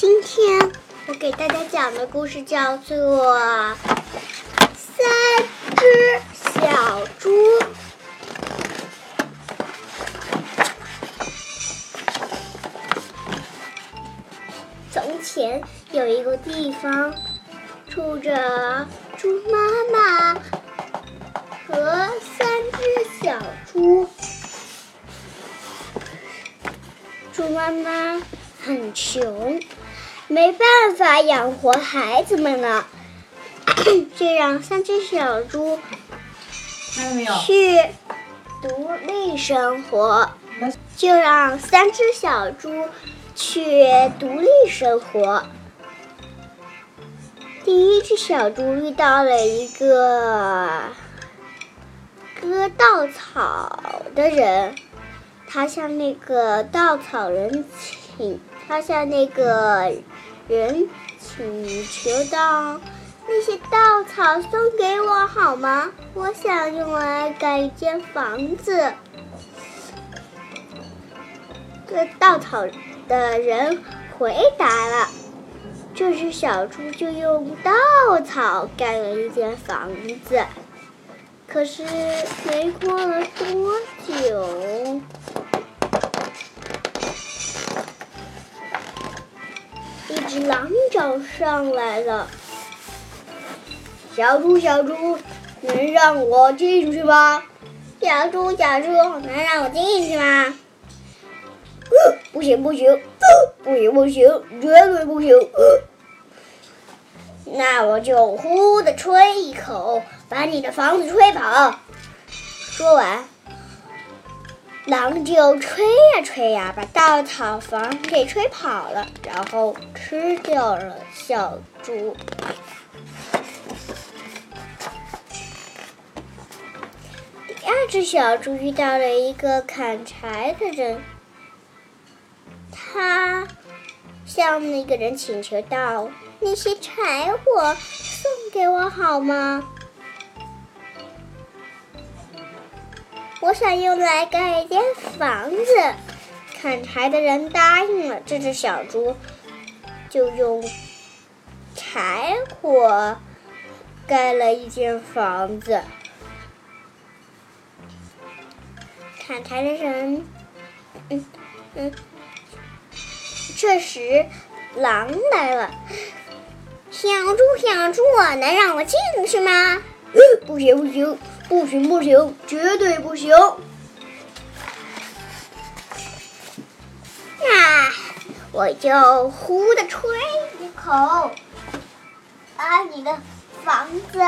今天我给大家讲的故事叫做《三只小猪》。从前有一个地方，住着猪妈妈和三只小猪。猪妈妈很穷，没办法养活孩子们了，就让三只小猪去独立生活。就让三只小猪去独立生活。第一只小猪遇到了一个割稻草的人。他向那个稻草人请，他向那个人请求道：“那些稻草送给我好吗？我想用来盖一间房子。”这稻草的人回答了，这只小猪就用稻草盖了一间房子。可是没过了多久。狼找上来了，小猪，小猪，能让我进去吗？小猪，小猪，能让我进去吗？不行，不行，不行，不行，绝对不行！那我就呼的吹一口，把你的房子吹跑。说完。狼就吹呀吹呀，把稻草房给吹跑了，然后吃掉了小猪。第二只小猪遇到了一个砍柴的人，他向那个人请求道：“那些柴火送给我好吗？”我想用来盖一间房子，砍柴的人答应了。这只小猪就用柴火盖了一间房子。砍柴的人，嗯嗯，这时狼来了。小猪，小猪，能让我进去吗？不行，不行。不行不行，绝对不行！那，我就呼的吹一口，把你的房子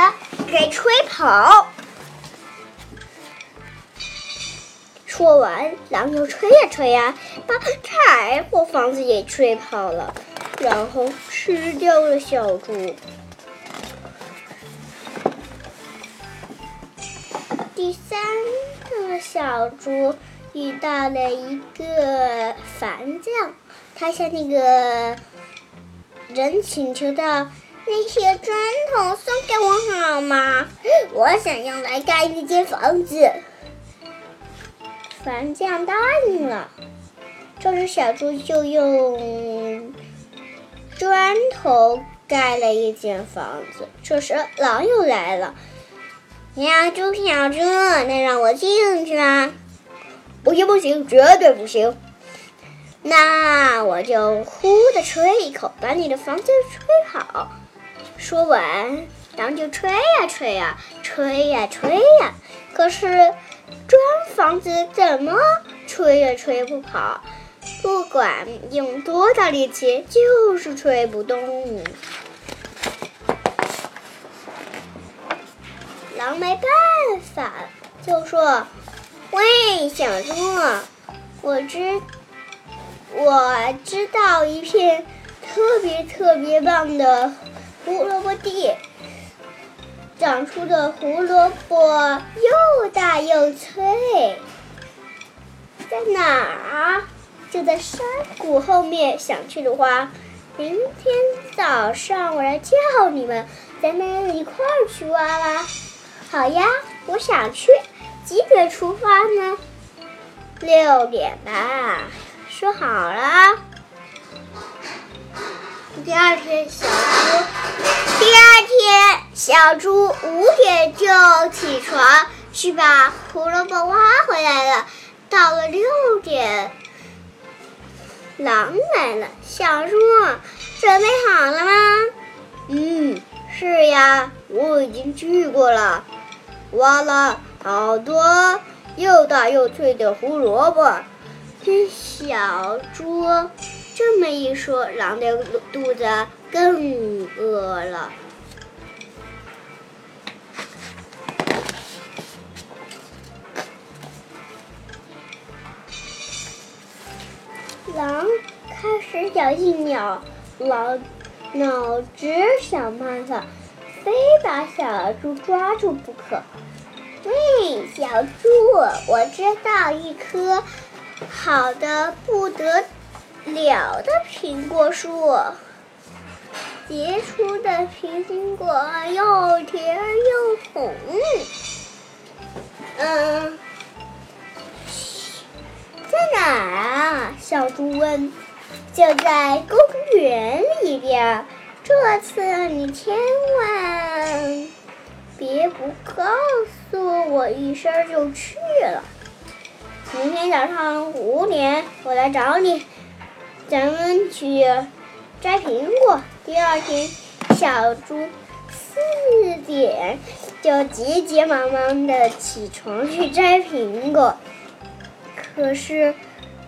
给吹跑。说完，狼就吹呀吹呀，把柴火房子也吹跑了，然后吃掉了小猪。第三个小猪遇到了一个房匠，他向那个人请求道：“那些砖头送给我好吗？我想用来盖一间房子。”房匠答应了，这只小猪就用砖头盖了一间房子。这时，狼又来了。小猪，小猪，那让我进去吗？不行，不行，绝对不行！那我就呼的吹一口，把你的房子吹跑。说完，狼就吹呀吹呀，吹呀吹呀。可是砖房子怎么吹也吹不跑，不管用多大力气，就是吹不动。狼没办法，就说：“喂，小猪，我知我知道一片特别特别棒的胡萝卜地，长出的胡萝卜又大又脆，在哪儿？就在山谷后面。想去的话，明天早上我来叫你们，咱们一块儿去挖啦。”好呀，我想去。几点出发呢？六点吧。说好了。第二天，小猪第二天小猪五点就起床，去把胡萝卜挖回来了。到了六点，狼来了。小猪准备好了吗？嗯，是呀，我已经去过了，挖了好多又大又脆的胡萝卜。听小猪这么一说，狼的肚子更饿了。狼开始绞尽脑脑脑汁想办法，非把小猪抓住不可。喂，小猪，我知道一棵好的不得了的苹果树，结出的苹果又甜又红。嗯。在哪儿啊？小猪问。就在公园里边。这次你千万别不告诉我一声就去了。明天早上五点我来找你，咱们去摘苹果。第二天，小猪四点就急急忙忙的起床去摘苹果。可是，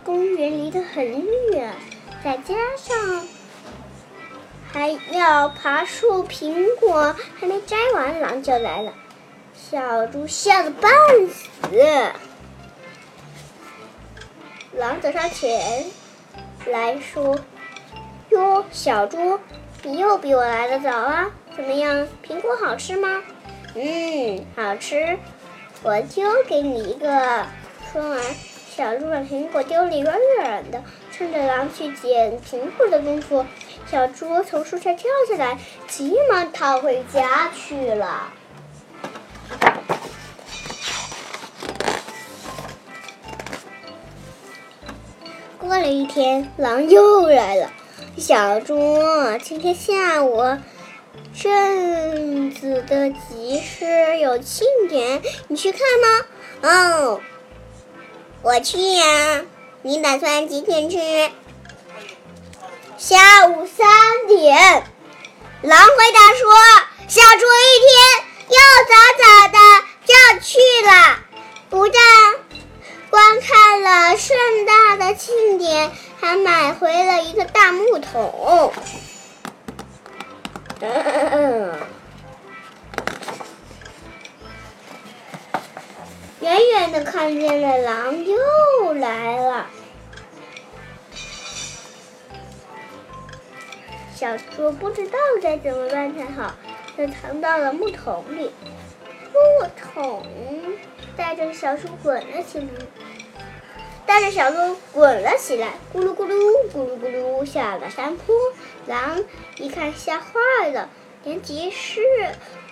公园离得很远，再加上还要爬树，苹果还没摘完，狼就来了。小猪吓得半死。狼走上前来说：“哟，小猪，你又比我来的早啊！怎么样，苹果好吃吗？”“嗯，好吃。”“我就给你一个。”说完。小猪把苹果丢离远远的，趁着狼去捡苹果的功夫，小猪从树上跳下来，急忙逃回家去了。过了一天，狼又来了。小猪，今天下午镇子的集市有庆典，你去看吗？哦。我去呀，你打算几点去？下午三点。狼回答说：“小猪一天又早早的就去了，不但观看了盛大的庆典，还买回了一个大木桶。”看见了狼又来了，小猪不知道该怎么办才好，就藏到了木桶里。木桶带着小猪滚了起来，带着小猪滚了起来，咕噜咕噜，咕噜咕噜下了山坡。狼一看吓坏了，连集市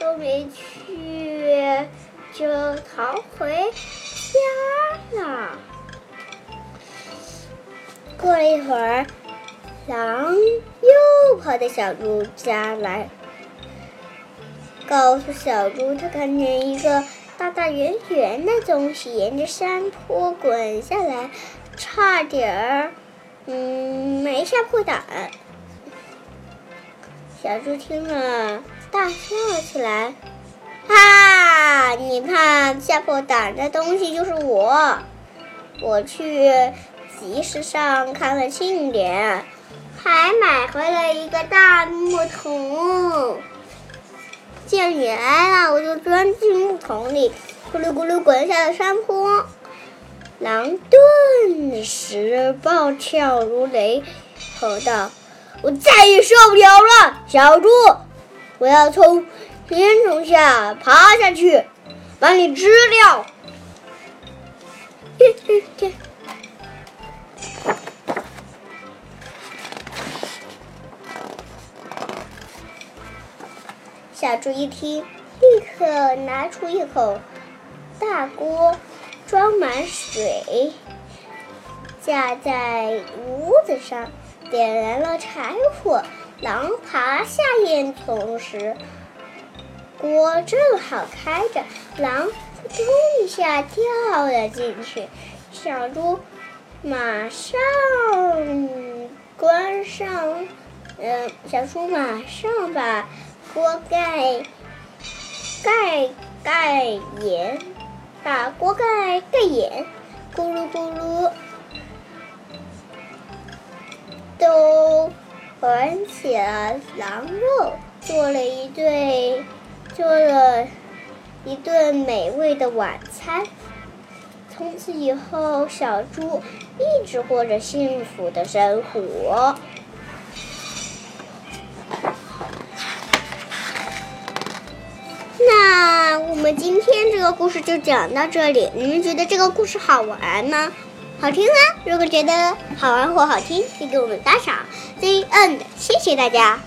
都没去。就逃回家了。过了一会儿，狼又跑到小猪家来，告诉小猪，他看见一个大大圆圆的东西沿着山坡滚下来，差点儿，嗯，没吓破胆。小猪听了，大笑起来。哈！你看，吓破胆的东西就是我。我去集市上看了庆典，还买回了一个大木桶。见你来了，我就钻进木桶里，咕噜咕噜滚下了山坡。狼顿时暴跳如雷，吼道：“我再也受不了了，小猪，我要从……”烟囱下爬下去，把你吃掉！小猪一听，立刻拿出一口大锅，装满水，架在屋子上，点燃了柴火，狼爬下烟囱时，锅正好开着，狼扑通一下跳了进去。小猪马上关上，嗯，小猪马上把锅盖盖盖严，把锅盖盖严，咕噜咕噜，都闻起了狼肉，做了一对，做了一顿美味的晚餐。从此以后，小猪一直过着幸福的生活。那我们今天这个故事就讲到这里。你们觉得这个故事好玩吗？好听吗？如果觉得好玩或好听，请给我们打赏。The end，谢谢大家。